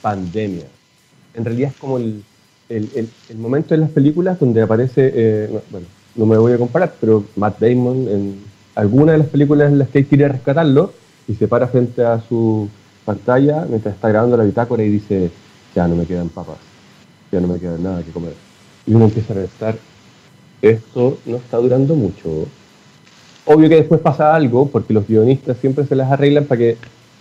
pandemia. En realidad es como el, momento en las películas donde aparece, eh, bueno, no me voy a comparar, pero Matt Damon en alguna de las películas en las que quiere rescatarlo y se para frente a su pantalla mientras está grabando la bitácora y dice, ya no me quedan papas, ya no me queda nada que comer. Y uno empieza a pensar, esto no está durando mucho. Obvio que después pasa algo, porque los guionistas siempre se las arreglan para que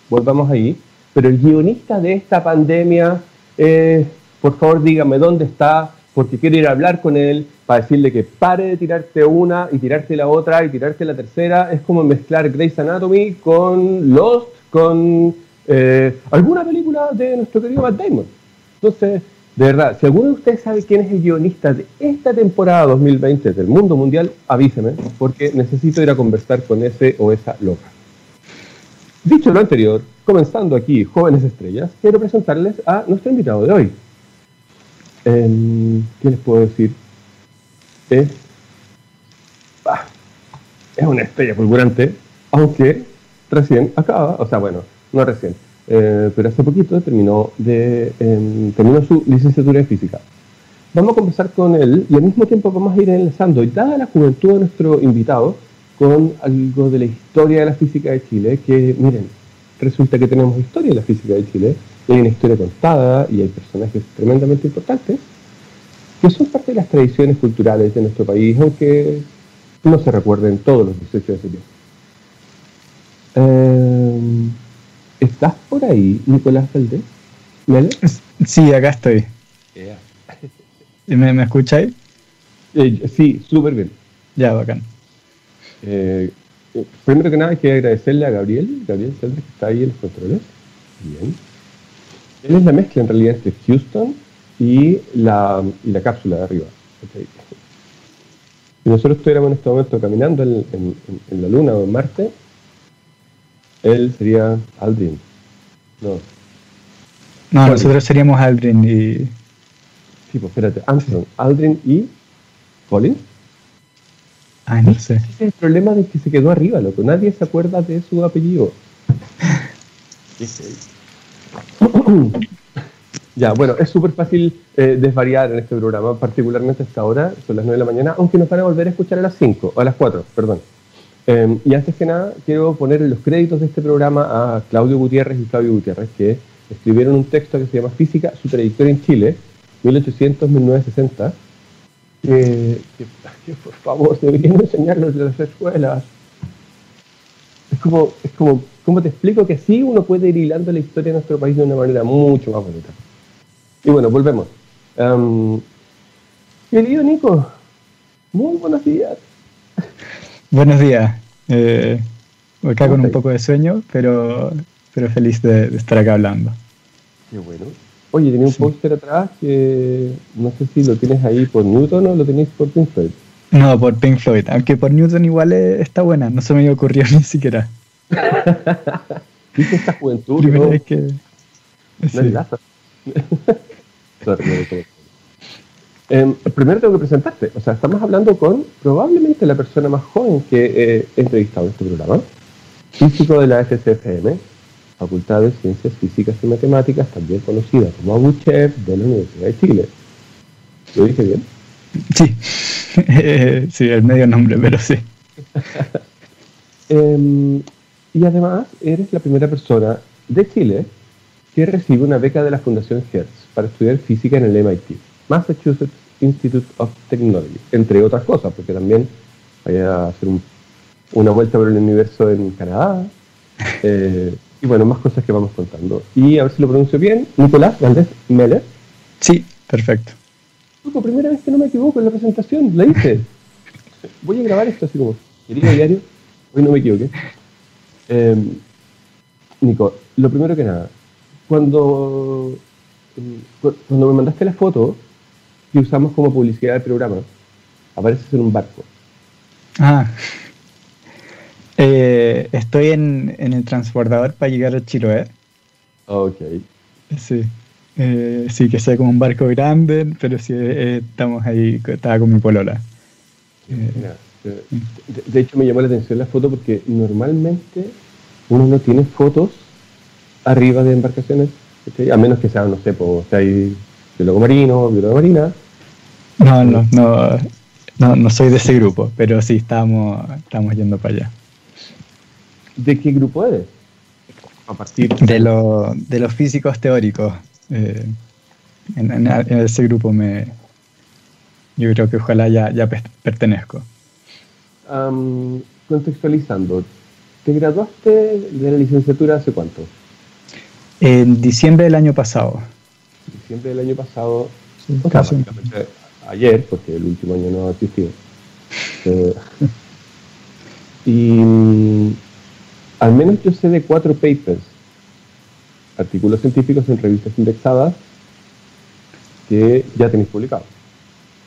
volvamos ahí, pero el guionista de esta pandemia, eh, por favor dígame dónde está, porque quiero ir a hablar con él para decirle que pare de tirarte una y tirarte la otra y tirarte la tercera. Es como mezclar Grey's Anatomy con Lost, con eh, alguna película de nuestro querido Matt Damon. Entonces, de verdad, si alguno de ustedes sabe quién es el guionista de esta temporada 2020 del mundo mundial, avíseme, porque necesito ir a conversar con ese o esa loca. Dicho lo anterior, comenzando aquí, jóvenes estrellas, quiero presentarles a nuestro invitado de hoy. Em, ¿Qué les puedo decir? Es, ah, es una estrella fulgurante, aunque recién acaba, o sea, bueno, no recién, eh, pero hace poquito terminó, de, em, terminó su licenciatura en física. Vamos a conversar con él y al mismo tiempo vamos a ir enlazando, y dada la juventud de nuestro invitado, con algo de la historia de la física de Chile, que miren, resulta que tenemos historia de la física de Chile, y hay una historia contada y hay personajes tremendamente importantes, que son parte de las tradiciones culturales de nuestro país, aunque no se recuerden todos los 18 de septiembre. Eh, ¿Estás por ahí, Nicolás Valdés? Sí, acá estoy. ¿Me, ¿Me escucháis? Eh, sí, súper bien. Ya, bacán. Eh, primero que nada, hay que agradecerle a Gabriel, Gabriel que está ahí en los controles. Bien. Él es la mezcla en realidad entre Houston y la, y la cápsula de arriba. Si nosotros estuviéramos en este momento caminando en, en la Luna o en Marte, él sería Aldrin. No. No, nosotros seríamos Aldrin y. Sí, pues espérate, Armstrong, Aldrin y. Colin. Ay, no sé. Ese es el problema de que se quedó arriba, loco. Nadie se acuerda de su apellido. ya, bueno, es súper fácil eh, desvariar en este programa, particularmente hasta ahora, son las 9 de la mañana, aunque nos van a volver a escuchar a las 5, o a las 4, perdón. Em, y antes que nada, quiero poner los créditos de este programa a Claudio Gutiérrez y Flavio Gutiérrez, que escribieron un texto que se llama Física, su trayectoria en Chile, 1800-1960, que, por favor deberían enseñarlo en las escuelas. Es como, es como, ¿cómo te explico que así uno puede ir hilando la historia de nuestro país de una manera mucho más bonita? Y bueno, volvemos. Um, querido Nico, muy buenos días. Buenos días. Eh, acá con un poco de sueño, pero, pero feliz de, estar acá hablando. Qué bueno. Oye, tenía un póster atrás que no sé si lo tienes ahí por Newton o lo tenéis por Pink Floyd. No, por Pink Floyd, aunque por Newton igual está buena, no se me ocurrió ni siquiera. ¿Viste esta juventud? Primera ¿no? vez que... No sí. Eh, primero tengo que presentarte. O sea, estamos hablando con probablemente la persona más joven que he entrevistado en este programa. Físico de la FCFM, Facultad de Ciencias Físicas y Matemáticas, también conocida como ABUCHEF de la Universidad de Chile. ¿Lo dije bien? Sí, sí, el medio nombre, pero sí. Em, y además, eres la primera persona de Chile que recibe una beca de la Fundación Hertz para estudiar física en el MIT. Massachusetts Institute of Technology, entre otras cosas, porque también vaya a hacer una vuelta por el universo en Canadá, eh, y bueno, más cosas que vamos contando. Y a ver si lo pronuncio bien, Nicolás Valdés Meller. Sí, perfecto. Por primera vez que no me equivoco en la presentación, la hice. Voy a grabar esto así como, querido diario, hoy no me equivoqué. Em, Nico, lo primero que nada, cuando, cuando me mandaste la foto, que usamos como publicidad del programa. Apareces en un barco. Ah. Eh, estoy en, el transbordador para llegar a Chiloé. Ok. Sí. Eh, sí, que sea como un barco grande, pero sí eh, estamos ahí, estaba con mi polola. de, de, hecho, me llamó la atención la foto porque normalmente uno no tiene fotos arriba de embarcaciones A menos que sea, no sé, pues, sea biólogo marino, biólogo marina. No, no, no, no, no soy de ese grupo, pero sí estamos, estamos yendo para allá. ¿De qué grupo eres? A partir de, lo, de los físicos teóricos. Eh, en, ese grupo me, yo creo que ojalá ya, ya pertenezco. contextualizando, ¿te graduaste de la licenciatura hace cuánto? En diciembre del año pasado. Diciembre del año pasado, ayer, porque el último año no ha existido. Eh, y al menos yo sé de cuatro papers, artículos científicos en revistas indexadas, que ya tenéis publicado.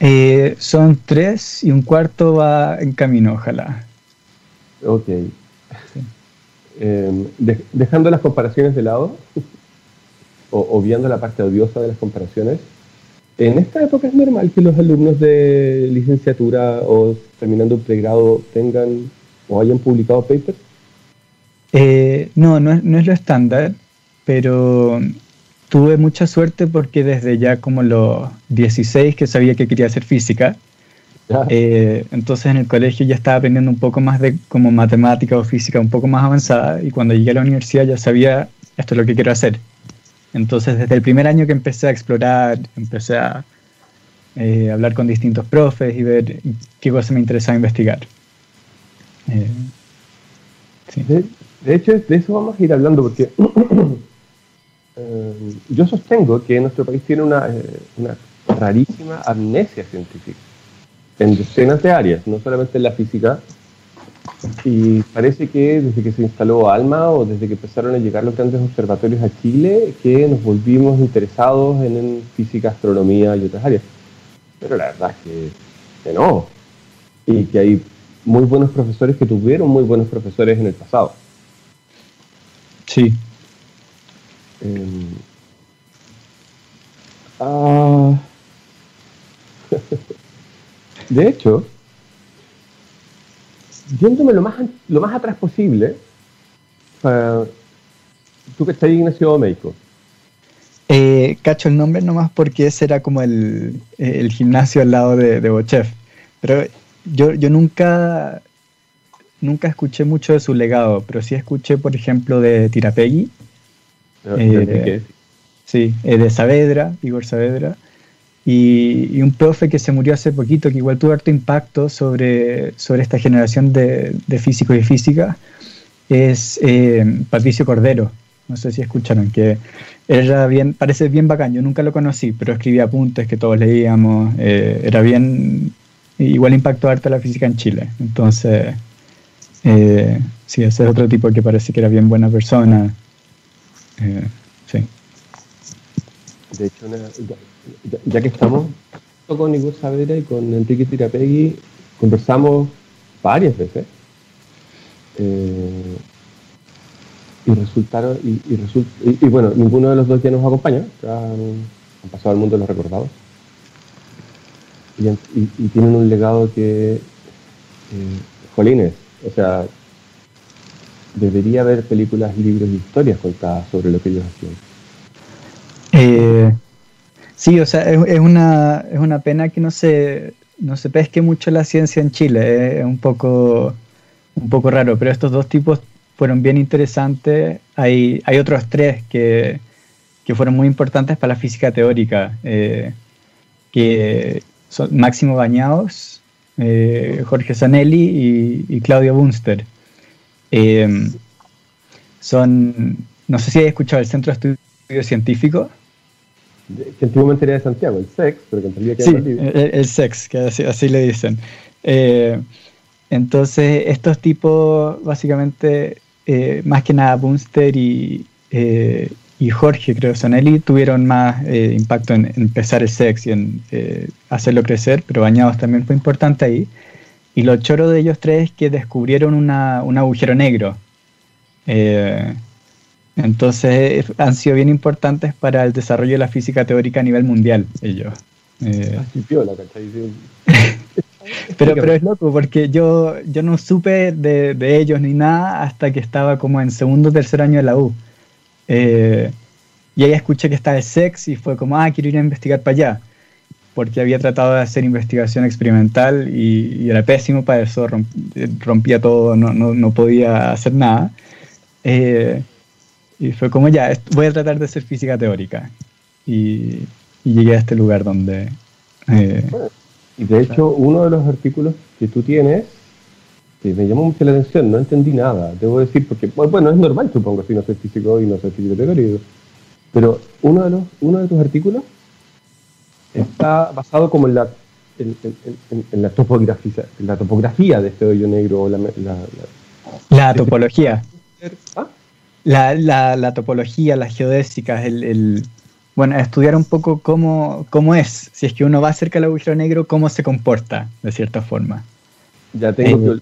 Eh, son tres y un cuarto va en camino, ojalá. Ok. Em, dejando las comparaciones de lado, o obviando la parte odiosa de las comparaciones, en esta época es normal que los alumnos de licenciatura o terminando un pregrado tengan o hayan publicado papers. Eh, no, no es, no es lo estándar, pero tuve mucha suerte porque desde ya como los 16 que sabía que quería hacer física, eh, entonces en el colegio ya estaba aprendiendo un poco más de como matemática o física un poco más avanzada y cuando llegué a la universidad ya sabía esto es lo que quiero hacer. Entonces desde el primer año que empecé a explorar, empecé a eh, hablar con distintos profes y ver qué cosas me interesaba investigar. Eh, de, de, hecho, de eso vamos a ir hablando porque Eh, yo sostengo que nuestro país tiene eh, una, rarísima amnesia científica en decenas de áreas, no solamente en la física. Y parece que desde que se instaló ALMA o desde que empezaron a llegar los grandes observatorios a Chile, que nos volvimos interesados en, física, astronomía y otras áreas. Pero la verdad es que no. Y que hay muy buenos profesores que tuvieron muy buenos profesores en el pasado. Sí, Em, ah, de hecho, yéndome lo más, lo más atrás posible, tú que estás en Ignacio México. Eh, cacho el nombre nomás porque ese era como el, el gimnasio al lado de, de Bochef. Pero yo, yo nunca, nunca escuché mucho de su legado, pero sí escuché, por ejemplo, de Tirapegui eh, sí, eh, de Saavedra, Igor Saavedra, y, un profe que se murió hace poquito, que igual tuvo harto impacto sobre, sobre esta generación de, de físicos y físicas, es eh, Patricio Cordero. No sé si escucharon, que era bien, parece bien bacán, yo nunca lo conocí, pero escribía apuntes que todos leíamos, era bien, igual impactó harto la física en Chile. Entonces, sí, ese es otro tipo que parece que era bien buena persona. Eh, sí. De hecho, ya, que estamos con Igor Saavedra y con Enrique Tirapegui, conversamos varias veces. Eh, y resultaron, y, y, bueno, ninguno de los dos ya nos acompaña, han, pasado al mundo de los recordados. Y, tienen un legado que, eh, jolines, o sea, debería haber películas, libros y historias contadas sobre lo que ellos hacían. Eh, sí, o sea, es, una, es una pena que no se, no se pesque mucho la ciencia en Chile, eh, es un poco, un poco raro, pero estos dos tipos fueron bien interesantes. Hay, hay otros tres que, que fueron muy importantes para la física teórica, eh, que son Máximo Bañados, Jorge Zanelli y, y Claudio Bunster. Eh, son, no sé si has escuchado el Centro de Estudios Científicos. Que antiguamente era de Santiago, el SEX, pero que en realidad sí, el, el, SEX, que así, le dicen. Eh, entonces, estos tipos, básicamente, eh, más que nada, Bunster y, y Jorge, creo, Sonelli, tuvieron más impacto en, empezar el SEX y en hacerlo crecer, pero Bañados también fue importante ahí. Y lo choro de ellos tres es que descubrieron una, un agujero negro. Eh, entonces han sido bien importantes para el desarrollo de la física teórica a nivel mundial, ellos. Eh, pero, pero es loco, porque yo, yo no supe de, de, ellos ni nada hasta que estaba como en segundo o tercer año de la U. Eh, y ahí escuché que estaba el sex y fue como, ah, quiero ir a investigar para allá. Porque había tratado de hacer investigación experimental y, era pésimo para eso, rompía todo, no, no, no podía hacer nada. Eh, y fue como, ya, voy a tratar de hacer física teórica. Y, llegué a este lugar donde... Eh, y de hecho, uno de los artículos que tú tienes que me llamó mucho la atención, no entendí nada, debo decir, porque, bueno, es normal, supongo, si no soy físico y no soy físico teórico, pero uno de, los, uno de tus artículos está basado como en la, en, la, topografía, la topografía de este hoyo negro. La, la, la topología. ¿Ah? La, la, topología, las geodésicas, el, el, bueno, estudiar un poco cómo, cómo es, si es que uno va cerca del agujero negro, cómo se comporta, de cierta forma. Ya tengo, eh,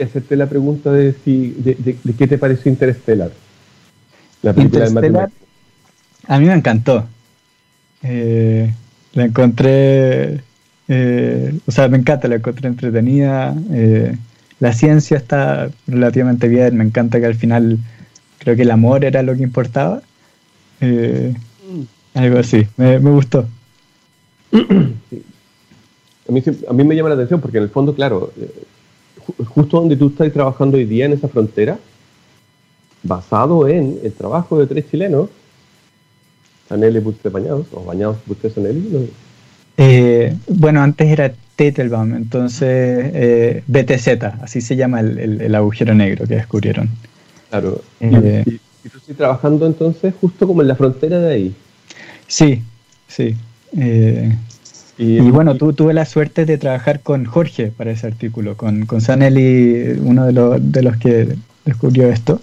que hacerte la pregunta de, si, de, de, qué te pareció Interstellar. La película Interstellar, a mí me encantó. Eh, la encontré, eh, o sea, me encanta, la encontré entretenida. Eh, la ciencia está relativamente bien, me encanta que al final creo que el amor era lo que importaba. algo así, me, gustó. A, mí, a mí me llama la atención porque en el fondo, claro, justo donde tú estás trabajando hoy día en esa frontera, basado en el trabajo de tres chilenos, Sanelli Bañados, o Bañados Buste Sanelli. Eh, bueno, antes era Tetelbaum, entonces eh, BTZ, así se llama el, agujero negro que descubrieron. Claro. Eh, ¿Y, tú estás trabajando entonces justo como en la frontera de ahí? Sí, sí. Y, bueno, tú, tuve la suerte de trabajar con Jorge para ese artículo, con, con Sanelli, uno de, los, de los que descubrió esto.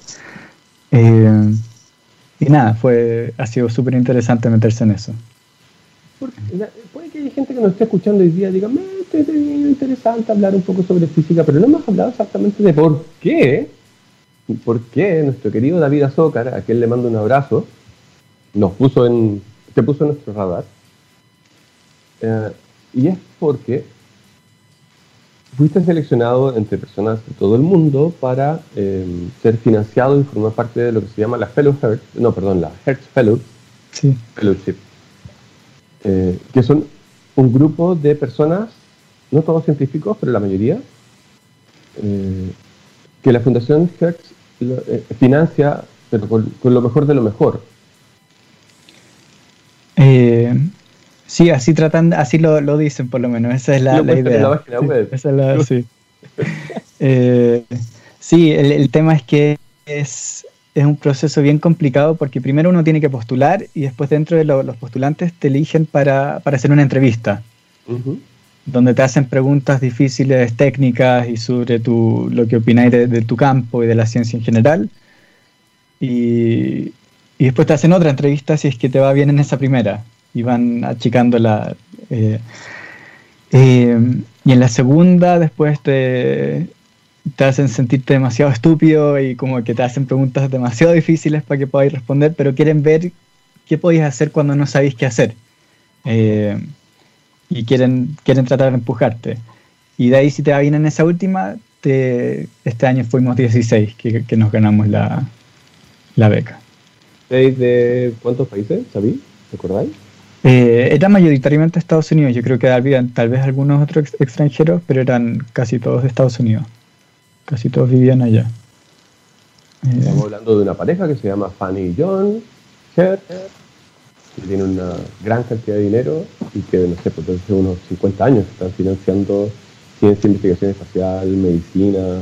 Y nada, fue, ha sido súper interesante meterse en eso. puede que haya gente que nos esté escuchando hoy día y diga, me es interesante hablar un poco sobre física, pero no hemos hablado exactamente de por qué, por qué nuestro querido David Azócar, a quien le mando un abrazo, nos puso en, se puso en nuestro radar. Eh, y es porque fuiste seleccionado entre personas de todo el mundo para em, ser financiado y formar parte de lo que se llama la Fellow Hertz, no, perdón, la Hertz Fellow, Fellowship, eh, que son un grupo de personas, no todos científicos, pero la mayoría, eh, que la Fundación Hertz financia, pero con, con, lo mejor de lo mejor. Sí, así tratan, así lo, lo dicen por lo menos, esa es la, idea. sí, eh, sí. el, tema es que es, es, un proceso bien complicado porque primero uno tiene que postular y después dentro de los postulantes te eligen para, para hacer una entrevista. donde te hacen preguntas difíciles, técnicas y sobre tu, lo que opináis de, de, tu campo y de la ciencia en general. Y, y después te hacen otra entrevista si es que te va bien en esa primera y van achicando la... Eh, eh, y en la segunda después te, te hacen sentirte demasiado estúpido y como que te hacen preguntas demasiado difíciles para que podáis responder, pero quieren ver qué podéis hacer cuando no sabéis qué hacer. Eh, y quieren, quieren tratar de empujarte. Y de ahí si te va bien en esa última, te, este año fuimos 16 que, que nos ganamos la, la beca. ¿De cuántos países, ¿sabéis? ¿Recordáis? Eh, era mayoritariamente Estados Unidos, yo creo que había tal vez algunos otros extranjeros, pero eran casi todos de Estados Unidos. Casi todos vivían allá. Eh, Estamos hablando de una pareja que se llama Fanny y John que tiene una gran cantidad de dinero y que, no sé, pues desde unos 50 años están financiando ciencia, investigación espacial, medicina.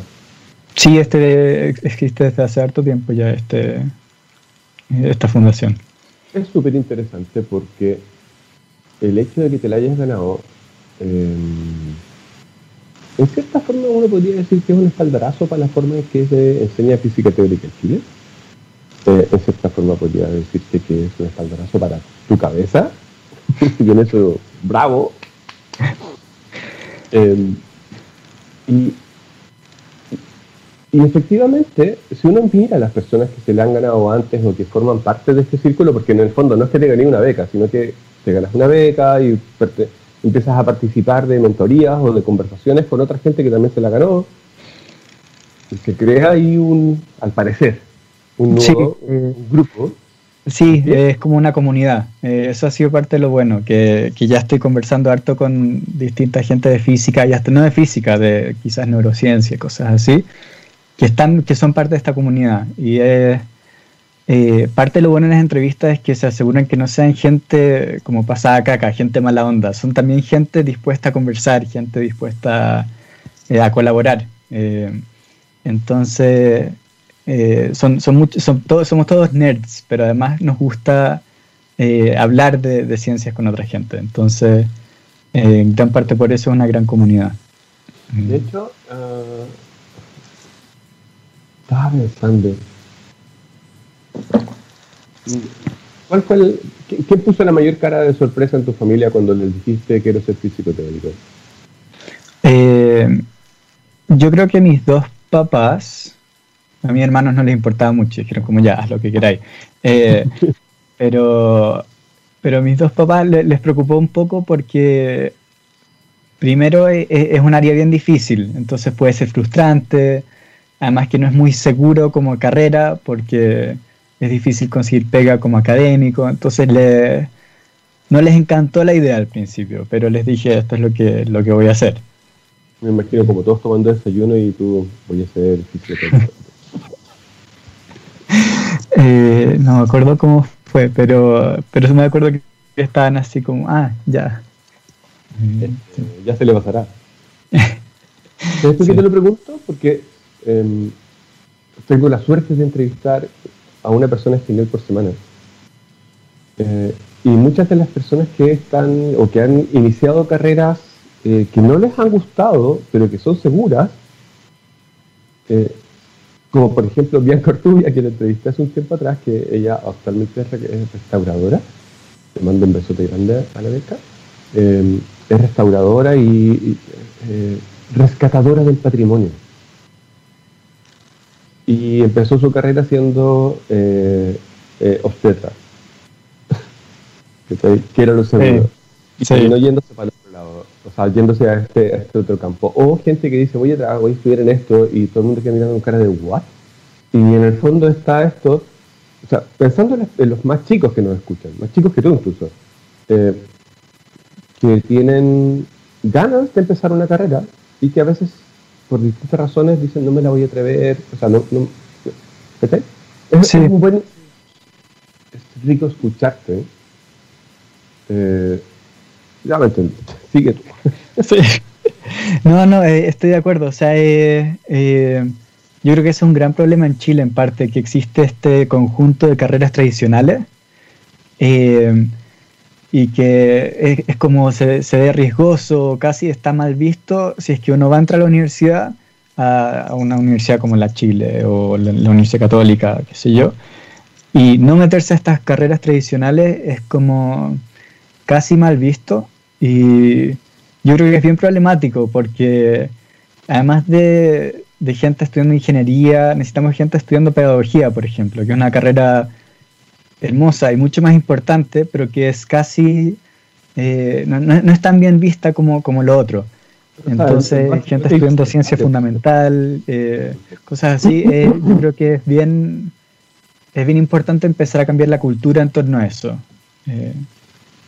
Sí, este existe desde hace harto tiempo ya este, esta fundación es súper interesante porque el hecho de que te la hayas ganado, em, en cierta forma uno podría decir que es un espaldarazo para la forma en que se enseña física teórica en Chile. Eh, en cierta forma podría decirte que es un espaldarazo para tu cabeza. y en eso, bravo. Em, y y efectivamente, si uno mira a las personas que se le han ganado antes o que forman parte de este círculo, porque en el fondo no es que te ganes una beca, sino que te ganas una beca y empiezas a participar de mentorías o de conversaciones con otra gente que también se la ganó, y se crea ahí un, al parecer, un nuevo grupo Sí, es como una comunidad. Eh, eso ha sido parte de lo bueno, que, que, ya estoy conversando harto con distinta gente de física, y hasta no de física, de quizás neurociencia, cosas así, que, están, que son parte de esta comunidad. Y es, eh, parte de lo bueno en las entrevistas es que se aseguran que no sean gente como pasada caca, gente mala onda, son también gente dispuesta a conversar, gente dispuesta eh, a colaborar. entonces, eh, son, son, son somos todos nerds, pero además nos gusta hablar de, ciencias con otra gente. Entonces, en gran parte por eso es una gran comunidad. De hecho, uh, estaba. ¿Cuál fue el, qué, puso la mayor cara de sorpresa en tu familia cuando les dijiste que quiero ser físico teórico? yo creo que mis dos papás a mis hermanos no les importaba mucho, dijeron como ya, haz lo que queráis. Eh, pero, pero a mis dos papás les, preocupó un poco porque primero e, e, es, un área bien difícil, entonces puede ser frustrante, además que no es muy seguro como carrera porque es difícil conseguir pega como académico, entonces le, no les encantó la idea al principio, pero les dije esto es lo que, lo que voy a hacer. Me imagino como todos tomando desayuno y tú voy a ser físico. Eh, no me acuerdo cómo fue, pero, pero me acuerdo que estaban así como, ah, ya. Este, ya se le pasará. ¿Sabes por qué te lo pregunto? Porque em, tengo la suerte de entrevistar a una persona español por semana. Eh, y muchas de las personas que están o que han iniciado carreras eh, que no les han gustado, pero que son seguras, como por ejemplo Bianca Ortubia, que la entrevisté hace un tiempo atrás, que ella actualmente es restauradora, le mando un besote grande a la beca, es restauradora y, eh, rescatadora del patrimonio. Y empezó su carrera siendo eh, eh, obstetra, que era lo segundo. Y terminó yéndose para el otro lado, o sea, yéndose a este, a este otro campo. O gente que dice, voy a, voy a estudiar en esto, y todo el mundo queda mirando con cara de, ¿what? Y en el fondo está esto, o sea, pensando en los más chicos que nos escuchan, más chicos que tú incluso, eh, que tienen ganas de empezar una carrera y que a veces por distintas razones dicen no me la voy a atrever, o sea, no, no ¿sí? es, es, un buen, es rico escucharte. Eh, ya me entendí, sigue tú. Sí. No, no, eh, estoy de acuerdo, o sea, eh, yo creo que ese es un gran problema en Chile, en parte, que existe este conjunto de carreras tradicionales eh, y que es, como se, ve riesgoso, casi está mal visto si es que uno va a entrar a la universidad, a, una universidad como la Chile o la, Universidad Católica, qué sé yo, y no meterse a estas carreras tradicionales es como casi mal visto y yo creo que es bien problemático porque además de, de gente estudiando ingeniería, necesitamos gente estudiando pedagogía, por ejemplo, que es una carrera hermosa y mucho más importante, pero que es casi, eh, no, es tan bien vista como, como lo otro. Entonces, gente estudiando ciencia fundamental, eh, cosas así, eh, yo creo que es bien, es bien importante empezar a cambiar la cultura en torno a eso.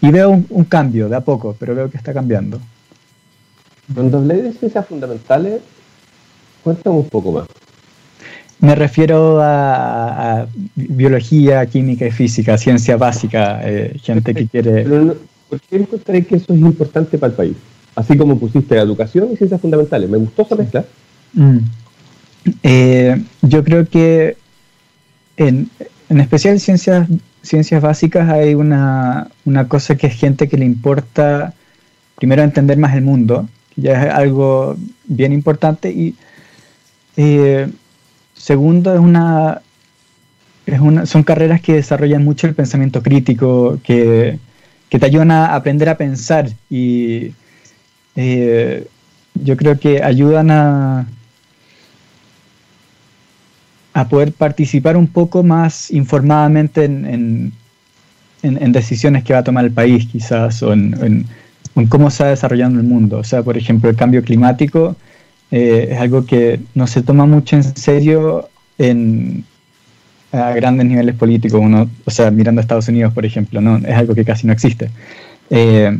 y veo un, un, cambio de a poco, pero veo que está cambiando. Cuando hablé de ciencias fundamentales, Cuéntame un poco más. Me refiero a, biología, química y física, ciencia básica, eh, gente que quiere... ¿Por qué encontré que eso es importante para el país? Así como pusiste educación y ciencias fundamentales. Me gustó esa mezcla. Mm. Eh, yo creo que en, en especial ciencias, ciencias básicas hay una, una cosa que es gente que le importa primero entender más el mundo, que ya es algo bien importante, y eh, segundo, es una, es una, son carreras que desarrollan mucho el pensamiento crítico, que, te ayudan a aprender a pensar y eh, yo creo que ayudan a, a poder participar un poco más informadamente en, decisiones que va a tomar el país quizás o en, en, cómo está desarrollando el mundo. O sea, por ejemplo, el cambio climático eh, es algo que no se toma mucho en serio en, a grandes niveles políticos, uno, o sea, mirando a Estados Unidos, por ejemplo, no es algo que casi no existe. Eh,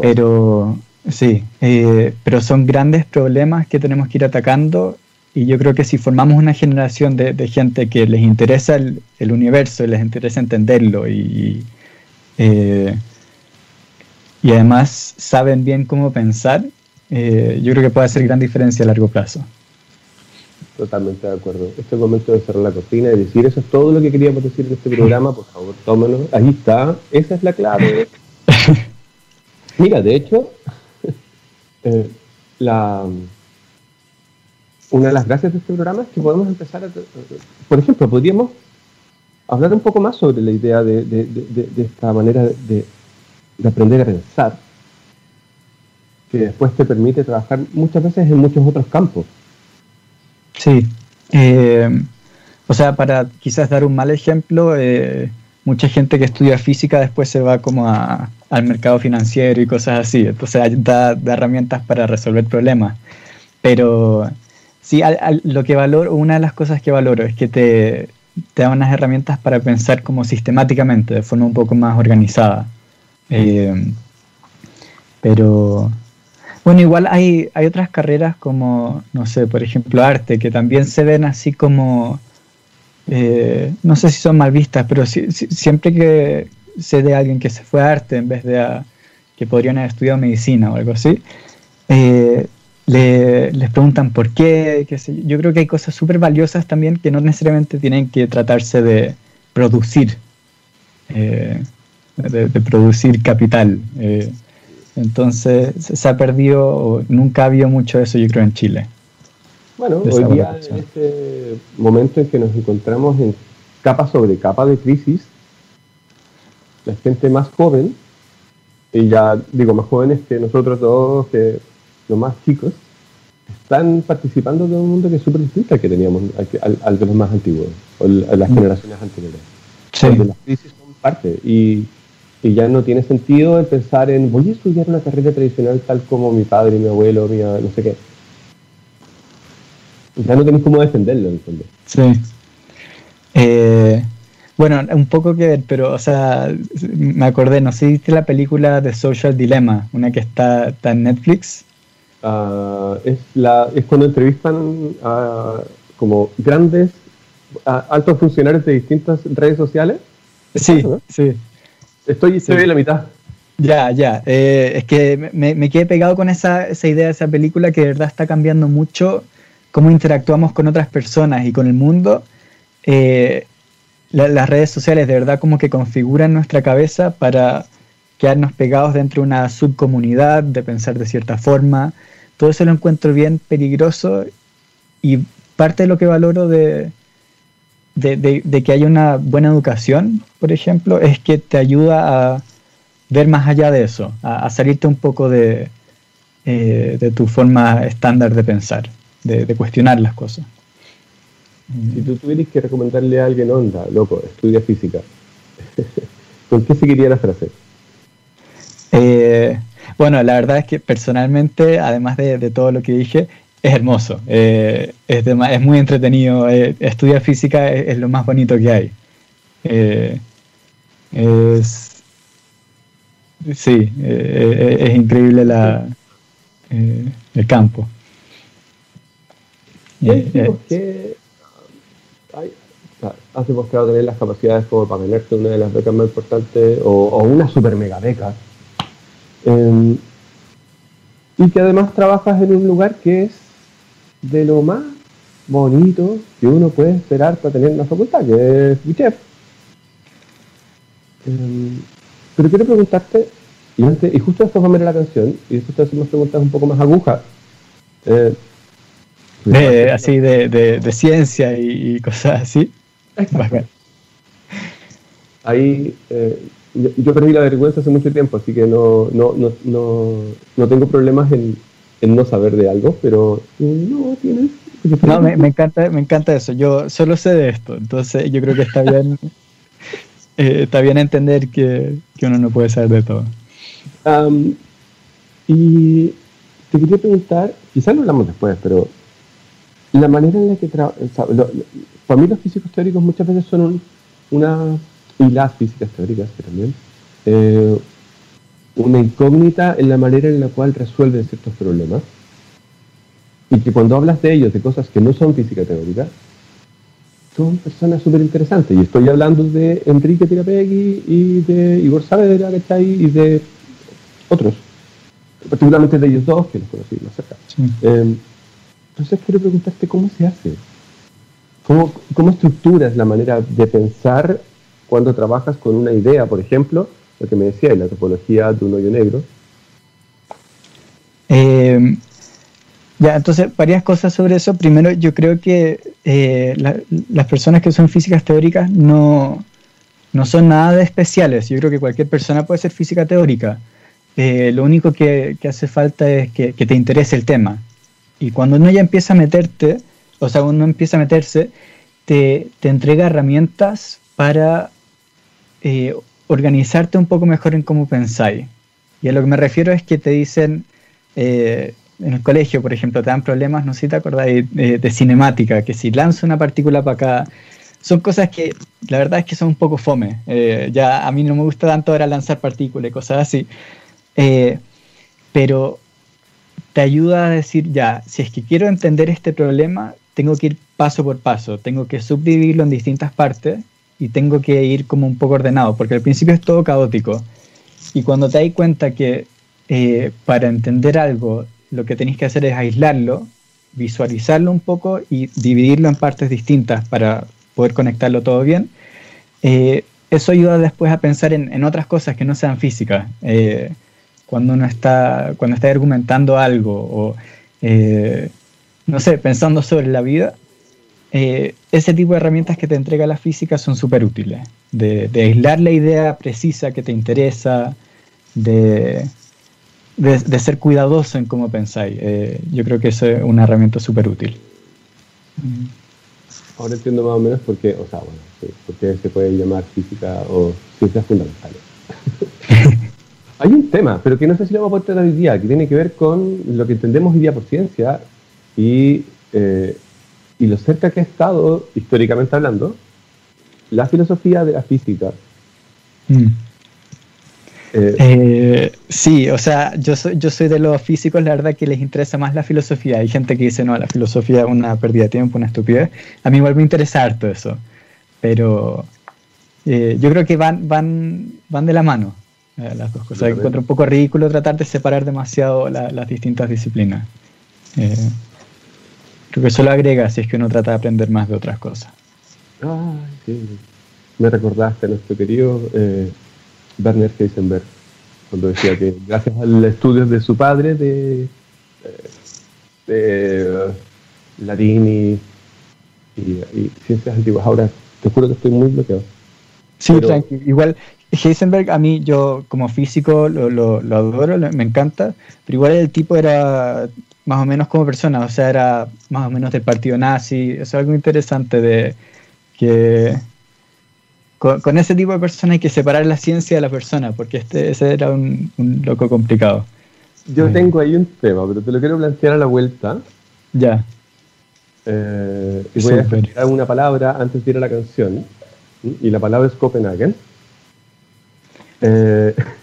pero sí, eh, pero son grandes problemas que tenemos que ir atacando y yo creo que si formamos una generación de, gente que les interesa el, universo y les interesa entenderlo y, y además saben bien cómo pensar, yo creo que puede hacer gran diferencia a largo plazo. Totalmente de acuerdo. Este es el momento de cerrar la cortina y decir eso es todo lo que queríamos decir en este programa. Por favor, tómenlo. Ahí está. Esa es la clave. Mira, de hecho, eh, la, una de las gracias de este programa es que podemos empezar a... Por ejemplo, podríamos hablar un poco más sobre la idea de, de, de esta manera de, aprender a pensar, que después te permite trabajar muchas veces en muchos otros campos. Sí. Eh, o sea, para quizás dar un mal ejemplo, eh, mucha gente que estudia física después se va como al mercado financiero y cosas así. Entonces da, herramientas para resolver problemas. Pero sí, lo que valoro, una de las cosas que valoro es que te, te da unas herramientas para pensar como sistemáticamente, de forma un poco más organizada. Eh, pero bueno, igual hay, hay otras carreras como, no sé, por ejemplo, arte, que también se ven así como, eh, no sé si son mal vistas, pero siempre que sé de alguien que se fue a arte en vez de a, que podrían haber estudiado medicina o algo así, eh, les preguntan por qué, qué yo creo que hay cosas súper valiosas también que no necesariamente tienen que tratarse de producir, eh, de, de, producir capital. Entonces se ha perdido, nunca ha habido mucho eso yo creo en Chile. Bueno, hoy día en este momento en que nos encontramos en capa sobre capa de crisis, la gente más joven, y ya digo más jóvenes que nosotros todos, que los más chicos, están participando de un mundo que es súper distinto al que teníamos, al, de los más antiguos, o a las mm. generaciones anteriores. Sí. las crisis son parte. Y y ya no tiene sentido el pensar en voy a estudiar una carrera tradicional tal como mi padre, mi abuelo, mi no sé qué. Ya no tenés cómo defenderlo en fondo. Sí. Eh, bueno, un poco que ver, pero, o sea, me acordé, no sé si viste la película de Social Dilemma, una que está, en Netflix. Ah, es, la, es cuando entrevistan a como grandes, altos funcionarios de distintas redes sociales. Sí, sí. Estoy, estoy en la mitad. Ya, ya. Eh, es que me, me, quedé pegado con esa, esa idea de esa película que de verdad está cambiando mucho cómo interactuamos con otras personas y con el mundo. Eh, las redes sociales de verdad como que configuran nuestra cabeza para quedarnos pegados dentro de una subcomunidad, de pensar de cierta forma. Todo eso lo encuentro bien peligroso y parte de lo que valoro de, de, que haya una buena educación, por ejemplo, es que te ayuda a ver más allá de eso, a, salirte un poco de, eh, de tu forma estándar de pensar, de, cuestionar las cosas. Si tú tuvieras que recomendarle a alguien, onda, loco, estudia física, ¿con qué seguiría la frase? Eh, bueno, la verdad es que personalmente, además de, todo lo que dije, es hermoso, eh, es, es, muy entretenido, eh, estudiar física es, lo más bonito que hay. Eh, es, sí, es increíble la, el campo. que has demostrado tener las capacidades como para ganarte una de las becas más importantes o, una super mega beca. Em, y que además trabajas en un lugar que es de lo más bonito que uno puede esperar para tener una facultad, que es chef. Em, pero quiero preguntarte, y, antes, y justo después vamos a ver la canción, y después te hacemos preguntas un poco más agujas. Eh, así de, de, ciencia y, cosas así. Ahí eh, yo, perdí la vergüenza hace mucho tiempo, así que no, no, no, no, no tengo problemas en, en no saber de algo, pero eh, no tienes. No, me, me, encanta, me encanta eso. Yo solo sé de esto, entonces yo creo que está bien, eh, está bien entender que, que, uno no puede saber de todo. y te quería preguntar, quizás lo hablamos después, pero la manera en la que para mí los físicos teóricos muchas veces son una, y las físicas teóricas que también, eh, una incógnita en la manera en la cual resuelven ciertos problemas. Y que cuando hablas de ellos, de cosas que no son física teórica, son personas súper interesantes. Y estoy hablando de Enrique Tirapegui y de Igor Saavedra, ¿cachai? Y de otros. Particularmente de ellos dos, que los conocí más cerca. Eh, entonces quiero preguntarte cómo se hace. ¿Cómo, ¿Cómo estructuras la manera de pensar cuando trabajas con una idea, por ejemplo, lo que me decía, la topología de un hoyo negro? Eh, ya, entonces, varias cosas sobre eso. Primero, yo creo que eh, las personas que son físicas teóricas no, no son nada de especiales. Yo creo que cualquier persona puede ser física teórica. Eh, lo único que, hace falta es que, te interese el tema. Y cuando uno ya empieza a meterte, o sea, uno empieza a meterse, te, te entrega herramientas para organizarte un poco mejor en cómo pensáis. Y a lo que me refiero es que te dicen, eh, en el colegio, por ejemplo, te dan problemas, no sé si te acordáis, de, cinemática, que si lanzo una partícula para acá, son cosas que la verdad es que son un poco fome. Eh, ya a mí no me gusta tanto ahora lanzar partículas y cosas así. pero te ayuda a decir, ya, si es que quiero entender este problema, tengo que ir paso por paso, tengo que subdividirlo en distintas partes y tengo que ir como un poco ordenado, porque al principio es todo caótico. Y cuando te das cuenta que eh, para entender algo lo que tenéis que hacer es aislarlo, visualizarlo un poco y dividirlo en partes distintas para poder conectarlo todo bien, eh, eso ayuda después a pensar en, otras cosas que no sean físicas. Eh, cuando uno está, cuando está argumentando algo o, no sé, pensando sobre la vida, eh, ese tipo de herramientas que te entrega la física son súper útiles, de, aislar la idea precisa que te interesa, de, de, ser cuidadoso en cómo pensáis. Eh, yo creo que eso es una herramienta súper útil. Ahora entiendo más o menos por qué, o sea, bueno, sí, porque se puede llamar física o ciencias fundamentales. Hay un tema, pero que no sé si lo vamos a poder hoy día, que tiene que ver con lo que entendemos hoy día por ciencia y eh, y lo cerca que ha estado, históricamente hablando, la filosofía de la física. Mm. Eh, eh, sí, o sea, yo soy, yo soy de los físicos, la verdad que les interesa más la filosofía. Hay gente que dice, no, la filosofía es una pérdida de tiempo, una estupidez. A mí igual me interesa harto eso. Pero eh, yo creo que van, van, van de la mano las dos cosas. Encuentro un poco ridículo tratar de separar demasiado las distintas disciplinas. Creo que eso lo agrega si es que uno trata de aprender más de otras cosas. Ay, sí. Me recordaste a nuestro querido eh, Werner Heisenberg, cuando decía que gracias al estudio de su padre de, eh, latín y, ciencias antiguas, ahora te juro que estoy muy bloqueado. Sí, Igual Heisenberg a mí, yo como físico lo, lo, lo adoro, me encanta, pero igual el tipo era más o menos como persona, o sea, era más o menos del partido nazi, eso es algo interesante de que con, ese tipo de personas hay que separar la ciencia de la persona, porque este, ese era un, loco complicado. Yo tengo ahí un tema, pero te lo quiero plantear a la vuelta. Ya. Eh, y voy a explicar una palabra antes de ir a la canción. Y la palabra es Copenhagen. Eh,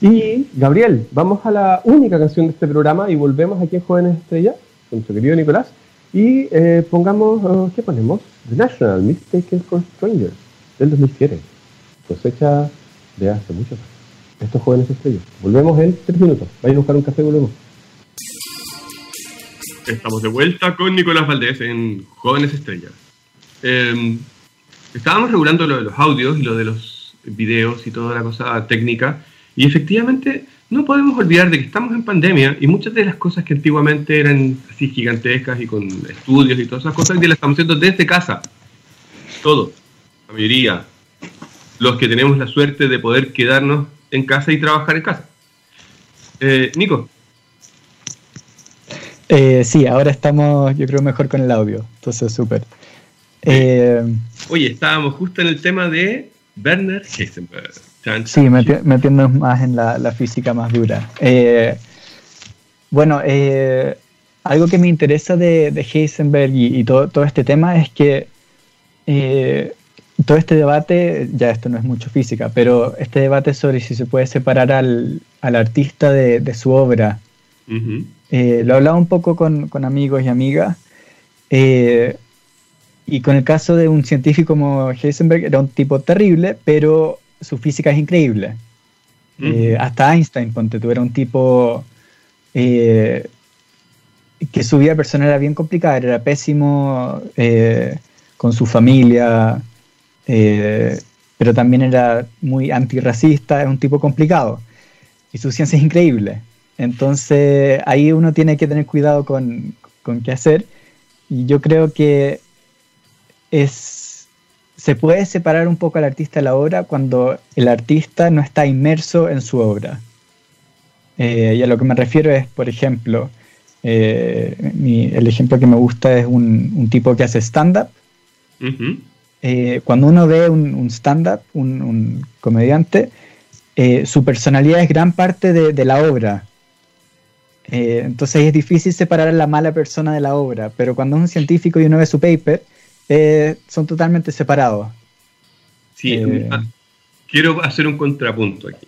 y Gabriel, vamos a la única canción de este programa y volvemos aquí en Jóvenes Estrellas con nuestro querido Nicolás. Y eh, pongamos, oh, ¿qué ponemos? The National, Mistaken for Strangers, del 2007. Cosecha de hace mucho tiempo. Estos jóvenes estrellas. Volvemos en tres minutos. Vayan a buscar un café y volvemos. Estamos de vuelta con Nicolás Valdés en Jóvenes Estrellas. Em, estábamos regulando lo de los audios y lo de los videos y toda la cosa técnica. Y efectivamente, no podemos olvidar de que estamos en pandemia y muchas de las cosas que antiguamente eran así gigantescas y con estudios y todas esas cosas, hoy las estamos haciendo desde casa. Todos, la mayoría. Los que tenemos la suerte de poder quedarnos en casa y trabajar en casa. Eh, Nico. Eh, sí, ahora estamos, yo creo, mejor con el audio. Entonces, súper. Eh, Oye, estábamos justo en el tema de Werner Heisenberg. Sí, metiéndonos más en la, física más dura. Eh, bueno, eh, algo que me interesa de, Heisenberg y, todo, todo, este tema es que eh, todo este debate, ya esto no es mucho física, pero este debate sobre si se puede separar al, artista de, su obra, eh, lo hablaba un poco con, amigos y amigas, eh, y con el caso de un científico como Heisenberg, era un tipo terrible, pero su física es increíble. hasta Einstein, ponte tú, era un tipo que su vida personal era bien complicada, era pésimo con su familia, eh, pero también era muy antirracista, es un tipo complicado. Y su ciencia es increíble. Entonces ahí uno tiene que tener cuidado con, con qué hacer. Y yo creo que es, se puede separar un poco al artista de la obra cuando el artista no está inmerso en su obra. Eh, y a lo que me refiero es, por ejemplo, eh, el ejemplo que me gusta es un, un tipo que hace stand-up. Eh, cuando uno ve un, stand-up, un, comediante, su personalidad es gran parte de, la obra. Entonces es difícil separar a la mala persona de la obra, pero cuando es un científico y uno ve su paper, son totalmente separados. Sí, ah, quiero hacer un contrapunto aquí.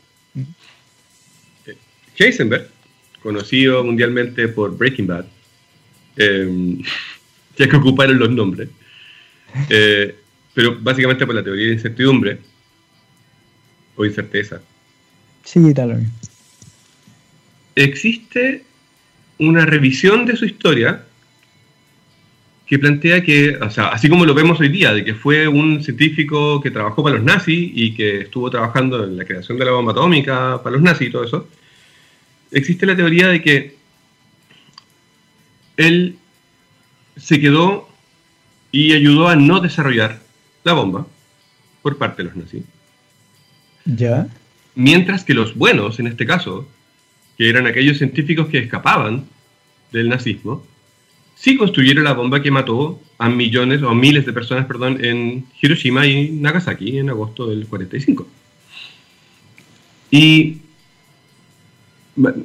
Heisenberg, conocido mundialmente por Breaking Bad, ya que ocuparon los nombres, pero básicamente por la teoría de incertidumbre o incerteza. Sí, tal Existe una revisión de su historia que plantea que, o sea, así como lo vemos hoy día, de que fue un científico que trabajó para los nazis y que estuvo trabajando en la creación de la bomba atómica para los nazis y todo eso, existe la teoría de que él se quedó y ayudó a no desarrollar la bomba por parte de los nazis. Ya. Mientras que los buenos, en este caso, que eran aquellos científicos que escapaban del nazismo, sí construyeron la bomba que mató a millones o miles de personas, perdón, en Hiroshima y Nagasaki en agosto del 45. Y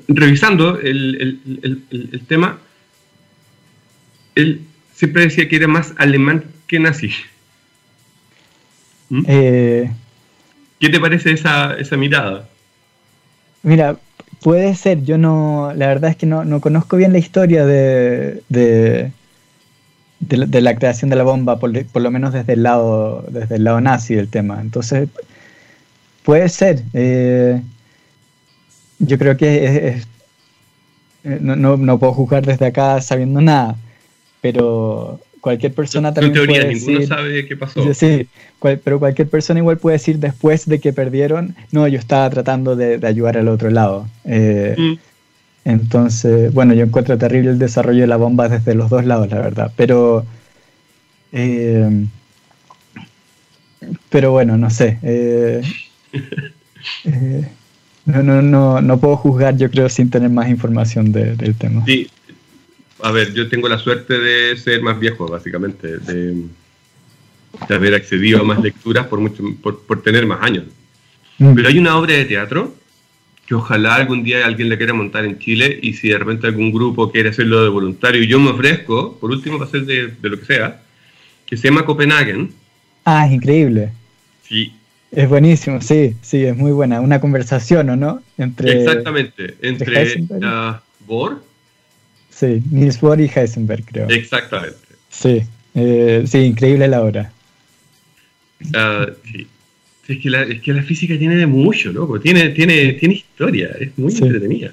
revisando el, el tema, él siempre decía que era más alemán que nazi. ¿Mm? Eh, ¿Qué te parece esa, mirada? Mira, puede ser, yo no, la verdad es que no, conozco bien la historia de, de, la, creación de la bomba, por, lo menos desde el, lado, desde el lado nazi del tema. Entonces, puede ser. Eh, yo creo que es, eh, no, no, puedo juzgar desde acá sabiendo nada, pero cualquier persona también teoría, puede ninguno decir, sabe qué pasó. Sí, pero cualquier persona igual puede decir después de que perdieron, no, yo estaba tratando de, ayudar al otro lado. Eh, mm. Entonces, bueno, yo encuentro terrible el desarrollo de la bomba desde los dos lados, la verdad, pero... Eh, pero bueno, no sé. Eh, no, no, no, no puedo juzgar, yo creo, sin tener más información del tema. Sí, a ver, yo tengo la suerte de ser más viejo, básicamente, de, haber accedido a más lecturas por, mucho, por, tener más años. Mm. Pero hay una obra de teatro que ojalá algún día alguien la quiera montar en Chile y si de repente algún grupo quiere hacerlo de voluntario y yo me ofrezco, por último, para hacer de, lo que sea, que se llama Copenhagen. Ah, es increíble. Sí. Es buenísimo, sí, sí, es muy buena. Una conversación, ¿o no? Entre, Exactamente, entre, Bohr Sí, Niels Bohr y Heisenberg, creo. Exactamente. Sí, eh, sí, increíble la obra. Ah, sí. Es que, la, es que la física tiene de mucho, loco. Tiene, tiene, tiene historia, es muy entretenida.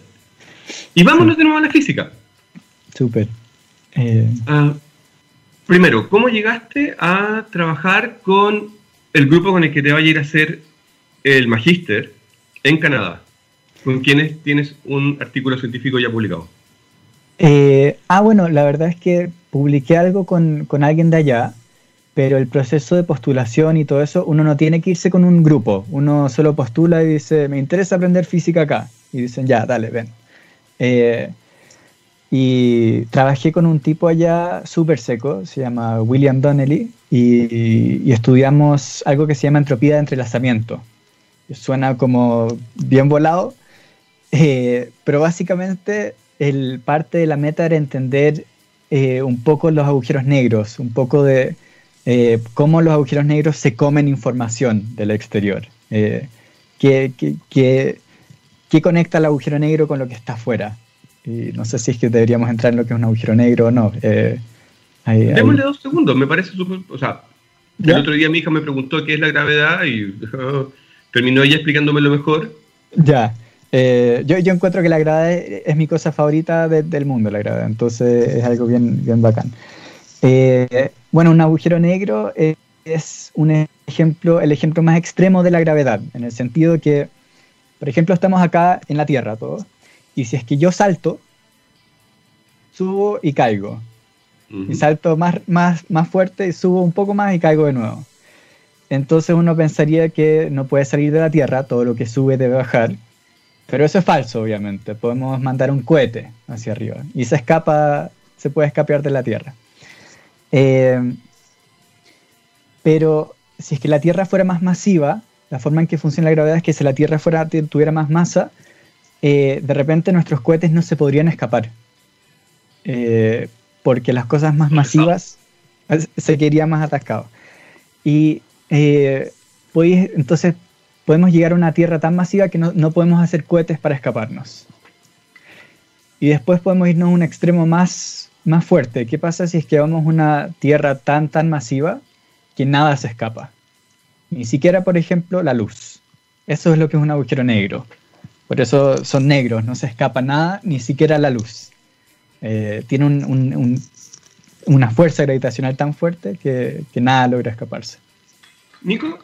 Y vámonos de nuevo a la física. Súper. Eh, ah, primero, ¿cómo llegaste a trabajar con el grupo con el que te va a ir a hacer el magíster en Canadá? ¿Con quienes tienes un artículo científico ya publicado? Eh, ah, bueno, la verdad es que publiqué algo con, alguien de allá, pero el proceso de postulación y todo eso, uno no tiene que irse con un grupo, uno solo postula y dice, me interesa aprender física acá. Y dicen, ya, dale, ven. Eh, y trabajé con un tipo allá súper seco, se llama William Donnelly, y, estudiamos algo que se llama entropía de entrelazamiento. Suena como bien volado, eh, pero básicamente el parte de la meta era entender eh, un poco los agujeros negros, un poco de, eh, cómo los agujeros negros se comen información del exterior. Eh, ¿qué, conecta el agujero negro con lo que está afuera? Y no sé si es que deberíamos entrar en lo que es un agujero negro o no. Eh, Démosle dos segundos, me parece súper... O sea, el otro día mi hija me preguntó qué es la gravedad y terminó ella explicándome lo mejor. Ya. Eh, yo, yo, encuentro que la gravedad es, mi cosa favorita del mundo, la gravedad. Entonces es algo bien, bien bacán. Eh, bueno, un agujero negro es un ejemplo, el ejemplo más extremo de la gravedad, en el sentido que, por ejemplo, estamos acá en la Tierra todos, y si es que yo salto, subo y caigo. Y salto más, más, más fuerte y subo un poco más y caigo de nuevo. Entonces uno pensaría que no puede salir de la Tierra, todo lo que sube debe bajar. Pero eso es falso, obviamente. Podemos mandar un cohete hacia arriba y se escapa, se puede escapar de la Tierra. Eh, pero si es que la Tierra fuera más masiva, la forma en que funciona la gravedad es que si la Tierra fuera, tuviera más masa, eh, de repente nuestros cohetes no se podrían escapar. Eh, porque las cosas más masivas se quedarían más atascados. Y pues, entonces podemos llegar a una Tierra tan masiva que no, podemos hacer cohetes para escaparnos. Y después podemos irnos a un extremo más, más fuerte. ¿Qué pasa si es que vamos a una Tierra tan, tan masiva que nada se escapa? Ni siquiera, por ejemplo, la luz. Eso es lo que es un agujero negro. Por eso son negros, no se escapa nada, ni siquiera la luz. Eh, tiene una fuerza gravitacional tan fuerte que, que nada logra escaparse. Nico,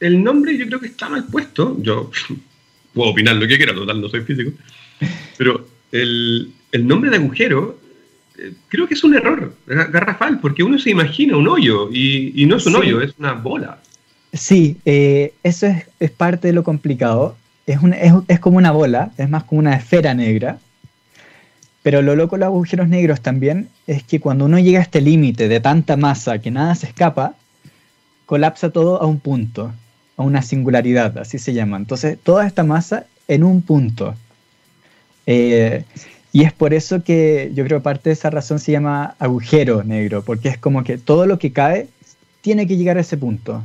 el nombre yo creo que está mal puesto. Yo puedo opinar lo que quiera, total, no soy físico. Pero el, nombre de agujero eh, creo que es un error garrafal, porque uno se imagina un hoyo y, no es un hoyo, es una bola. Sí, eh, eso es, parte de lo complicado. Es, es, como una bola, es más como una esfera negra. Pero lo loco de los agujeros negros también es que cuando uno llega a este límite de tanta masa que nada se escapa, colapsa todo a un punto una singularidad, así se llama. Entonces, toda esta masa en un punto. Eh, y es por eso que yo creo parte de esa razón se llama agujero negro, porque es como que todo lo que cae tiene que llegar a ese punto.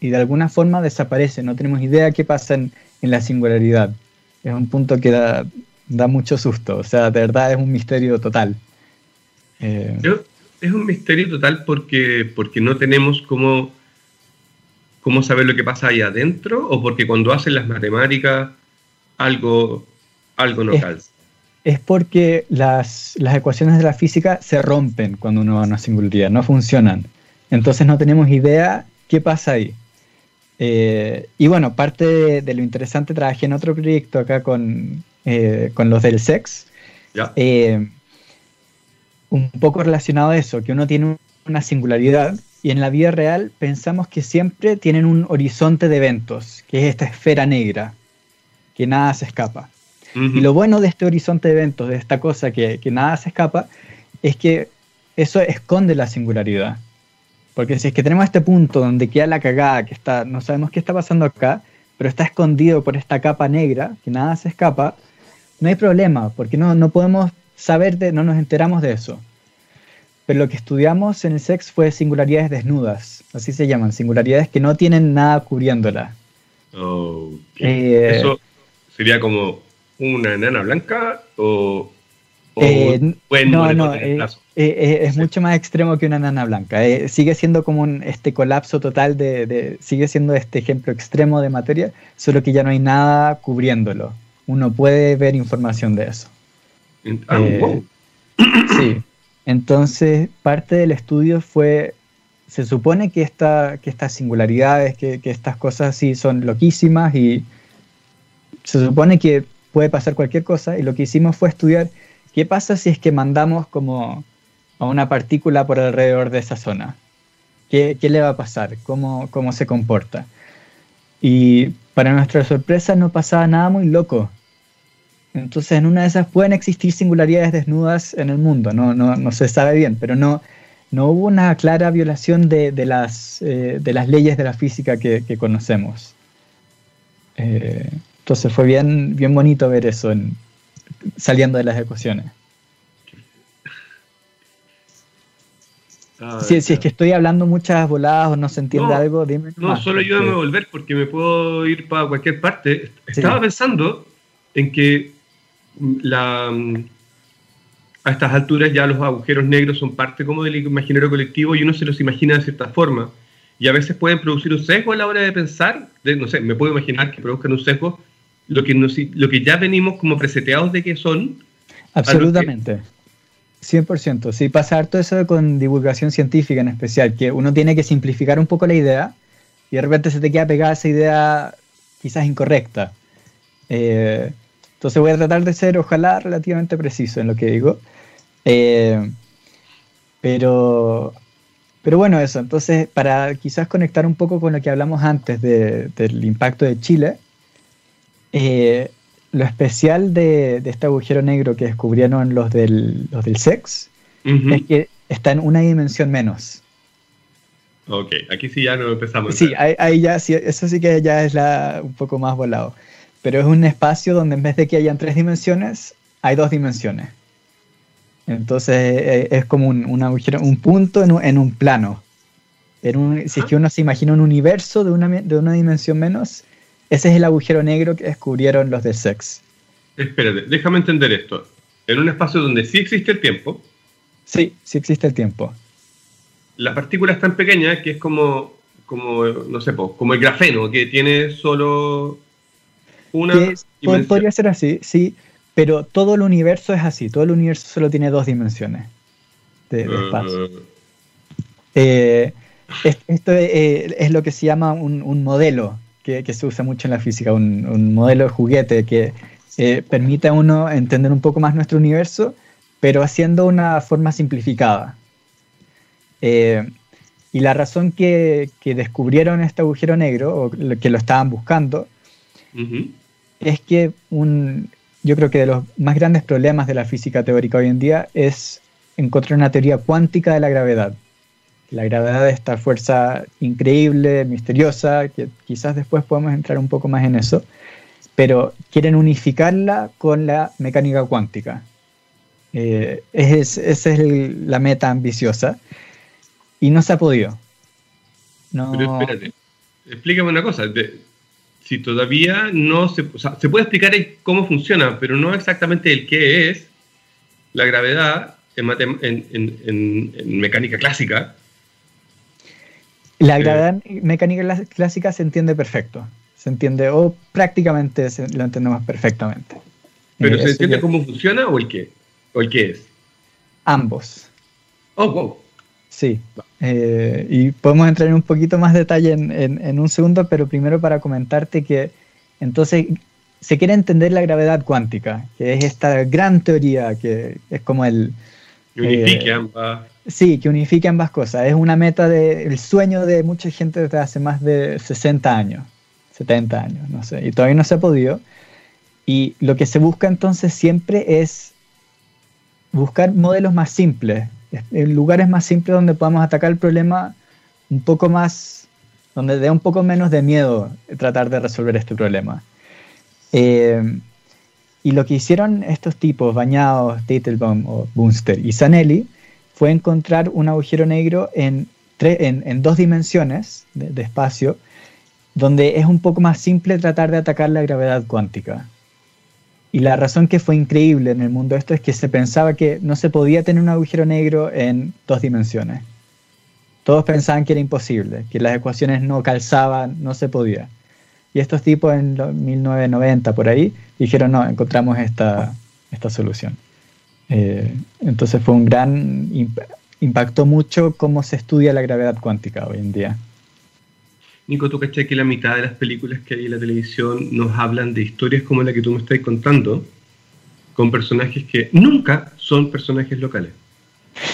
Y de alguna forma desaparece, no tenemos idea qué pasa en, la singularidad. Es un punto que da, mucho susto, o sea, de verdad es un misterio total. Eh, es un misterio total porque, porque no tenemos como cómo saber lo que pasa ahí adentro o porque cuando hacen las matemáticas algo, algo no calza? Es porque las, ecuaciones de la física se rompen cuando uno va a una singularidad, no funcionan. Entonces no tenemos idea qué pasa ahí. Eh, y bueno, parte de, lo interesante, trabajé en otro proyecto acá con, eh, con los del SEX. Eh, un poco relacionado a eso, que uno tiene una singularidad y en la vida real pensamos que siempre tienen un horizonte de eventos, que es esta esfera negra, que nada se escapa. Y lo bueno de este horizonte de eventos, de esta cosa que, nada se escapa, es que eso esconde la singularidad. Porque si es que tenemos este punto donde queda la cagada, que está, no sabemos qué está pasando acá, pero está escondido por esta capa negra, que nada se escapa, no hay problema, porque no, no podemos saber, de, no nos enteramos de eso. Pero lo que estudiamos en el sex fue singularidades desnudas, así se llaman, singularidades que no tienen nada cubriéndola. Eh, ¿Eso sería como una enana blanca o, eh, no, no, eh, es mucho más extremo que una enana blanca. sigue siendo como un, este colapso total de, sigue siendo este ejemplo extremo de materia, solo que ya no hay nada cubriéndolo. Uno puede ver información de eso. Ah, wow. Sí. Entonces, parte del estudio fue, se supone que, que estas singularidades, que, estas cosas así son loquísimas y se supone que puede pasar cualquier cosa y lo que hicimos fue estudiar qué pasa si es que mandamos como a una partícula por alrededor de esa zona. ¿Qué, le va a pasar? ¿Cómo, ¿Cómo se comporta? Y para nuestra sorpresa no pasaba nada muy loco. Entonces, en una de esas pueden existir singularidades desnudas en el mundo, no, no, no se sabe bien, pero no, no hubo una clara violación de, de las, eh, de las leyes de la física que, que conocemos. Eh, entonces fue bien, bien bonito ver eso en, saliendo de las ecuaciones. Ah, si, es que estoy hablando muchas voladas o no se entiende algo, dime. No, solo ayúdame a volver porque me puedo ir para cualquier parte. Estaba pensando en que a estas alturas ya los agujeros negros son parte como del imaginario colectivo y uno se los imagina de cierta forma. Y a veces pueden producir un sesgo a la hora de pensar. no sé, me puedo imaginar que produzcan un sesgo lo que, lo que ya venimos como preseteados de que son. Absolutamente. 100%. Sí, pasa harto eso con divulgación científica en especial, que uno tiene que simplificar un poco la idea y de repente se te queda pegada esa idea quizás incorrecta. Eh, entonces voy a tratar de ser, ojalá, relativamente preciso en lo que digo. Eh, pero, pero bueno, eso. Entonces, para quizás conectar un poco con lo que hablamos antes del impacto de Chile, eh, lo especial de, este agujero negro que descubrieron los del, los del SEX es que está en una dimensión menos. Ok, aquí sí ya no empezamos. Sí, ahí, ya, sí, eso sí que ya es la, un poco más volado. Pero es un espacio donde en vez de que hayan tres dimensiones, hay dos dimensiones. Entonces eh, es como un, agujero, un punto en un, plano. En si es que uno se imagina un universo de una, de una dimensión menos, ese es el agujero negro que descubrieron los de Sex. Espérate, déjame entender esto. En un espacio donde sí existe el tiempo. Sí, sí existe el tiempo. La partícula es tan pequeña que es como, como no sé, como el grafeno, que tiene solo una. dimensión. podría ser así, sí, pero todo el universo es así. Todo el universo solo tiene dos dimensiones de, ah. espacio. Eh, esto eh, es, lo que se llama un modelo que, se usa mucho en la física, un, modelo de juguete que eh, permite a uno entender un poco más nuestro universo, pero haciendo una forma simplificada. Eh, y la razón que, descubrieron este agujero negro, o que lo estaban buscando, es que un, yo creo que de los más grandes problemas de la física teórica hoy en día es encontrar una teoría cuántica de la gravedad la gravedad de esta fuerza increíble, misteriosa, que quizás después podemos entrar un poco más en eso, pero quieren unificarla con la mecánica cuántica. Eh, esa es la meta ambiciosa y no se ha podido. Pero espérate, explícame una cosa. Si todavía no se, se puede explicar cómo funciona, pero no exactamente el qué es la gravedad en mecánica clásica, la gravedad mecánica clásica se entiende perfecto. Se entiende, o prácticamente lo entendemos perfectamente. ¿Pero se entiende cómo funciona o el qué? ¿O el qué es? Ambos. Oh, wow. Sí. Eh, y podemos entrar en un poquito más detalle en, un segundo, pero primero para comentarte que entonces se quiere entender la gravedad cuántica, que es esta gran teoría que es como el... unifique eh, ambas Sí, que unifique ambas cosas. Es una meta del sueño de mucha gente desde hace más de 60 años, 70 años, no sé, y todavía no se ha podido. Y lo que se busca entonces siempre es buscar modelos más simples, lugares más simples donde podamos atacar el problema un poco más, donde dé un poco menos de miedo tratar de resolver este problema. Eh, y lo que hicieron estos tipos, Bañados, Teitelbaum o Bunster y Zanelli, fue encontrar un agujero negro en, en, dos dimensiones de, espacio, donde es un poco más simple tratar de atacar la gravedad cuántica. Y la razón que fue increíble en el mundo esto es que se pensaba que no se podía tener un agujero negro en dos dimensiones. Todos pensaban que era imposible, que las ecuaciones no calzaban, no se podía. Y estos tipos en 1990 por ahí dijeron, no, encontramos esta, esta solución. Eh, entonces fue un gran, impactó mucho cómo se estudia la gravedad cuántica hoy en día. Nico, tú caché que la mitad de las películas que hay en la televisión nos hablan de historias como la que tú me estás contando, con personajes que nunca son personajes locales.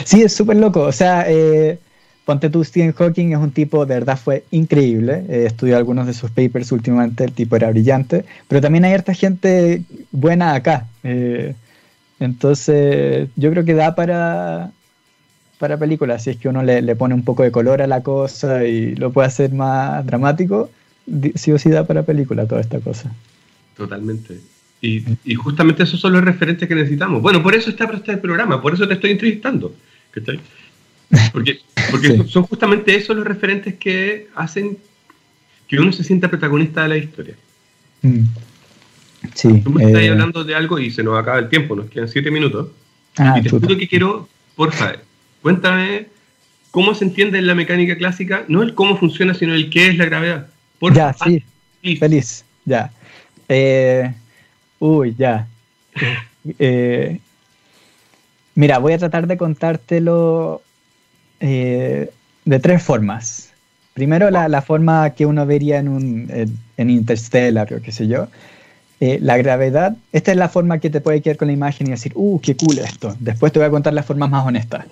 Sí, es súper loco. O sea, eh, ponte tú, Stephen Hawking es un tipo, de verdad fue increíble. Eh, estudié algunos de sus papers últimamente, el tipo era brillante. Pero también hay harta gente buena acá. Eh, entonces, yo creo que da para, para películas, si es que uno le, pone un poco de color a la cosa y lo puede hacer más dramático, sí o sí da para película toda esta cosa. Totalmente. Y, justamente esos son los referentes que necesitamos. Bueno, por eso está para este programa, por eso te estoy entrevistando. Porque, porque son justamente esos los referentes que hacen que uno se sienta protagonista de la historia. Mm. Sí, Tú me estás eh, hablando de algo y se nos acaba el tiempo, nos quedan siete minutos. Ah, y te juro que quiero, porfa, cuéntame cómo se entiende en la mecánica clásica, no el cómo funciona, sino el qué es la gravedad. ya, sí, feliz, ya. Eh, uy, ya. Eh, mira, voy a tratar de contártelo de tres formas. Primero, la, forma que uno vería en, un, en Interstellar o qué sé yo, eh, la gravedad, esta es la forma que te puede quedar con la imagen y decir, uh, qué cool esto. Después te voy a contar las formas más honestas.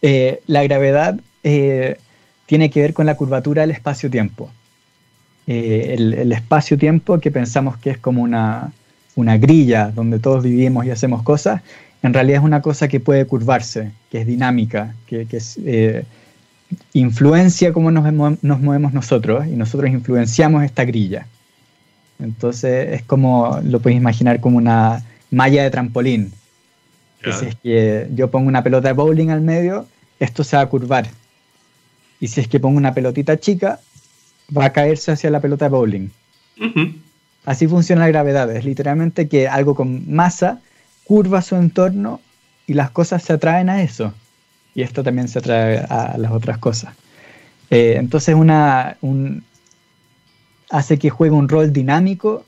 Eh, la gravedad eh, tiene que ver con la curvatura del espacio-tiempo. el, espacio-tiempo que pensamos que es como una, una grilla donde todos vivimos y hacemos cosas, en realidad es una cosa que puede curvarse, que es dinámica, que, que influencia cómo nos, nos movemos nosotros y nosotros influenciamos esta grilla. Entonces es como, lo puedes imaginar como una malla de trampolín. si es que yo pongo una pelota de bowling al medio, esto se va a curvar. Y si es que pongo una pelotita chica, va a caerse hacia la pelota de bowling. Así funciona la gravedad. Es literalmente que algo con masa curva su entorno y las cosas se atraen a eso. Y esto también se atrae a las otras cosas. Eh, entonces una, un, hace que juegue un rol dinámico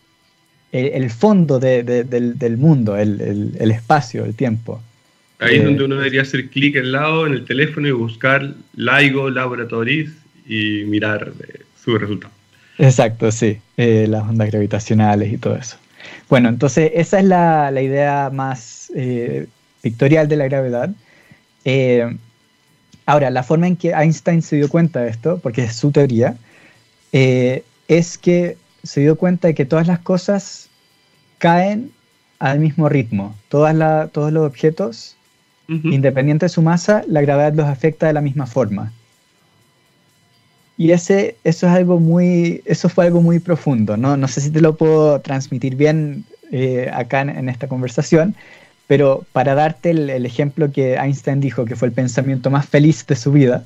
el, fondo del, mundo, el, espacio, el tiempo. Ahí es eh, donde uno debería hacer clic al lado en el teléfono y buscar LIGO Laboratories y mirar eh, su resultado. Exacto, sí, eh, las ondas gravitacionales y todo eso. Bueno, entonces esa es la, idea más pictorial de la gravedad. ahora, la forma en que Einstein se dio cuenta de esto, porque es su teoría, es que se dio cuenta de que todas las cosas caen al mismo ritmo. todos los objetos, independiente de su masa, la gravedad los afecta de la misma forma. Y ese, eso, es algo muy, eso fue algo muy profundo. No, no sé si te lo puedo transmitir bien eh, acá en, esta conversación, pero para darte el, ejemplo que Einstein dijo que fue el pensamiento más feliz de su vida,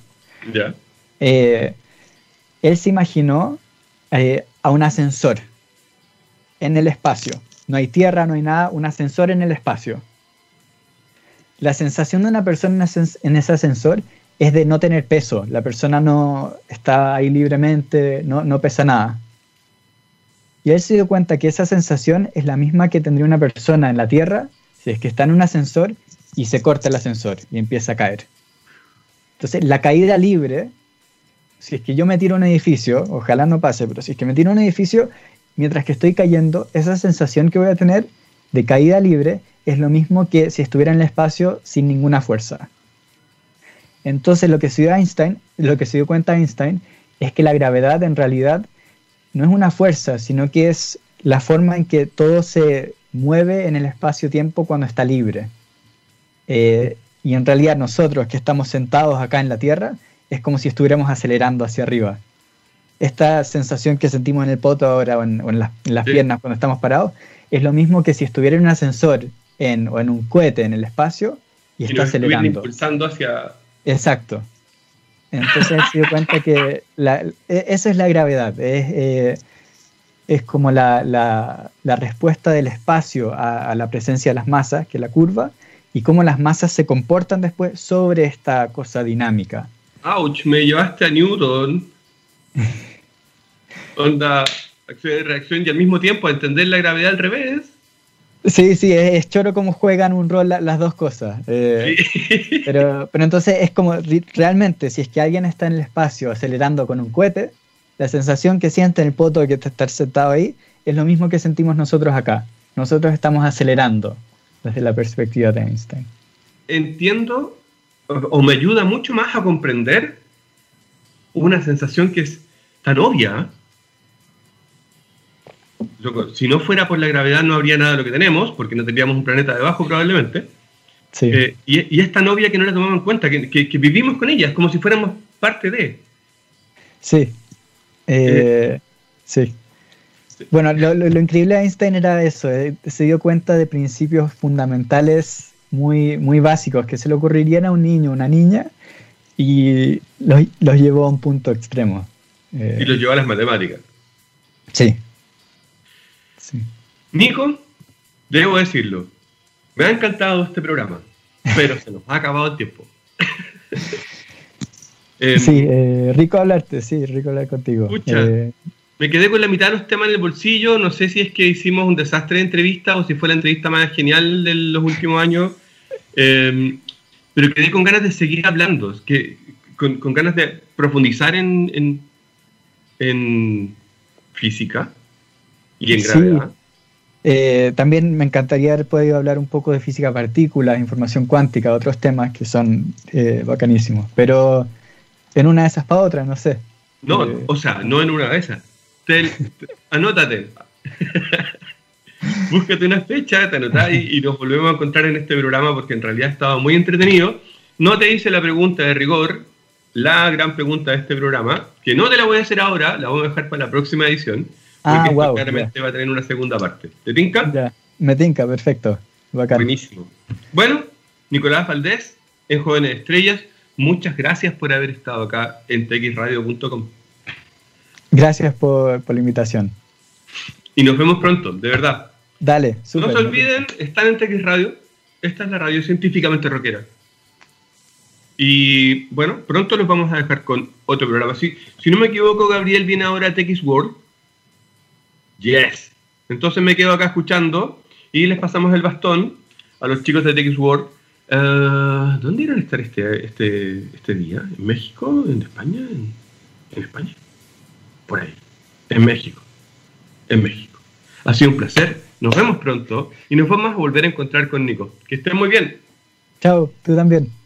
eh, él se imaginó eh, a un ascensor en el espacio. No hay tierra, no hay nada, un ascensor en el espacio. La sensación de una persona en ese ascensor es de no tener peso. La persona no está ahí libremente, no, no pesa nada. Y él se dio cuenta que esa sensación es la misma que tendría una persona en la Tierra si es que está en un ascensor y se corta el ascensor y empieza a caer. Entonces, la caída libre si es que yo me tiro a un edificio, ojalá no pase, pero si es que me tiro a un edificio, mientras que estoy cayendo, esa sensación que voy a tener de caída libre es lo mismo que si estuviera en el espacio sin ninguna fuerza. Entonces lo que se dio Einstein, lo que se dio cuenta Einstein es que la gravedad en realidad no es una fuerza, sino que es la forma en que todo se mueve en el espacio-tiempo cuando está libre. Eh, y en realidad nosotros que estamos sentados acá en la Tierra, es como si estuviéramos acelerando hacia arriba. Esta sensación que sentimos en el poto ahora o en, las, piernas cuando estamos parados es lo mismo que si estuviera en un ascensor en, o en un cohete en el espacio y, está acelerando. impulsando hacia... Exacto. Entonces se dio cuenta que la, e, esa es la gravedad. Es, eh, es como la, la, la, respuesta del espacio a, a, la presencia de las masas, que es la curva, y cómo las masas se comportan después sobre esta cosa dinámica. ¡Auch! Me llevaste a Newton. Onda, acción reacción y al mismo tiempo a entender la gravedad al revés. Sí, sí, es, choro como juegan un rol las dos cosas. Eh, pero, pero entonces es como realmente, si es que alguien está en el espacio acelerando con un cohete, la sensación que siente en el poto de que estar sentado ahí es lo mismo que sentimos nosotros acá. Nosotros estamos acelerando desde la perspectiva de Einstein. Entiendo o, me ayuda mucho más a comprender una sensación que es tan obvia. si no fuera por la gravedad no habría nada de lo que tenemos, porque no tendríamos un planeta debajo probablemente. Eh, y, es tan obvia que no la tomamos en cuenta, que, vivimos con ella, es como si fuéramos parte de. Sí. Eh, sí. Bueno, lo, lo, increíble de Einstein era eso, eh, se dio cuenta de principios fundamentales muy, muy básicos que se le ocurrirían a un niño o una niña y los, los llevó a un punto extremo. Eh, y los llevó a las matemáticas. Sí. sí. Nico, debo decirlo, me ha encantado este programa, pero se nos ha acabado el tiempo. Em, sí, eh, rico hablarte, sí, rico hablar contigo. Eh, me quedé con la mitad de los temas en el bolsillo, no sé si es que hicimos un desastre de entrevista o si fue la entrevista más genial de los últimos años, em, pero quedé con ganas de seguir hablando, que, con, ganas de profundizar en, en, física y en gravedad. Eh, también me encantaría haber podido hablar un poco de física partículas, información cuántica, otros temas que son eh, bacanísimos. Pero en una de esas para otra, no sé. No, eh, o sea, no en una de esas. Anótate. Búscate una fecha, te anotás y, nos volvemos a encontrar en este programa porque en realidad ha estado muy entretenido. No te hice la pregunta de rigor, la gran pregunta de este programa, que no te la voy a hacer ahora, la voy a dejar para la próxima edición. Porque ah, claramente va a tener una segunda parte. ¿Te tinca? Ya, me tinca, perfecto. Buenísimo. Bueno, Nicolás Valdés, en Jóvenes Estrellas, muchas gracias por haber estado acá en txradio.com. Gracias por, la invitación. Y nos vemos pronto, de verdad. Dale, super, No se olviden, están en TX Radio. Esta es la radio científicamente rockera. Y bueno, pronto los vamos a dejar con otro programa. Si, si no me equivoco, Gabriel viene ahora a TX World Yes. Entonces me quedo acá escuchando y les pasamos el bastón a los chicos de TX World. Eh, ¿Dónde irán a estar este, este, este día? ¿En México? ¿En España? ¿En, España? Por ahí. En México. En México. Ha sido un placer. Nos vemos pronto y nos vamos a volver a encontrar con Nico. Que estén muy bien. Chao, tú también.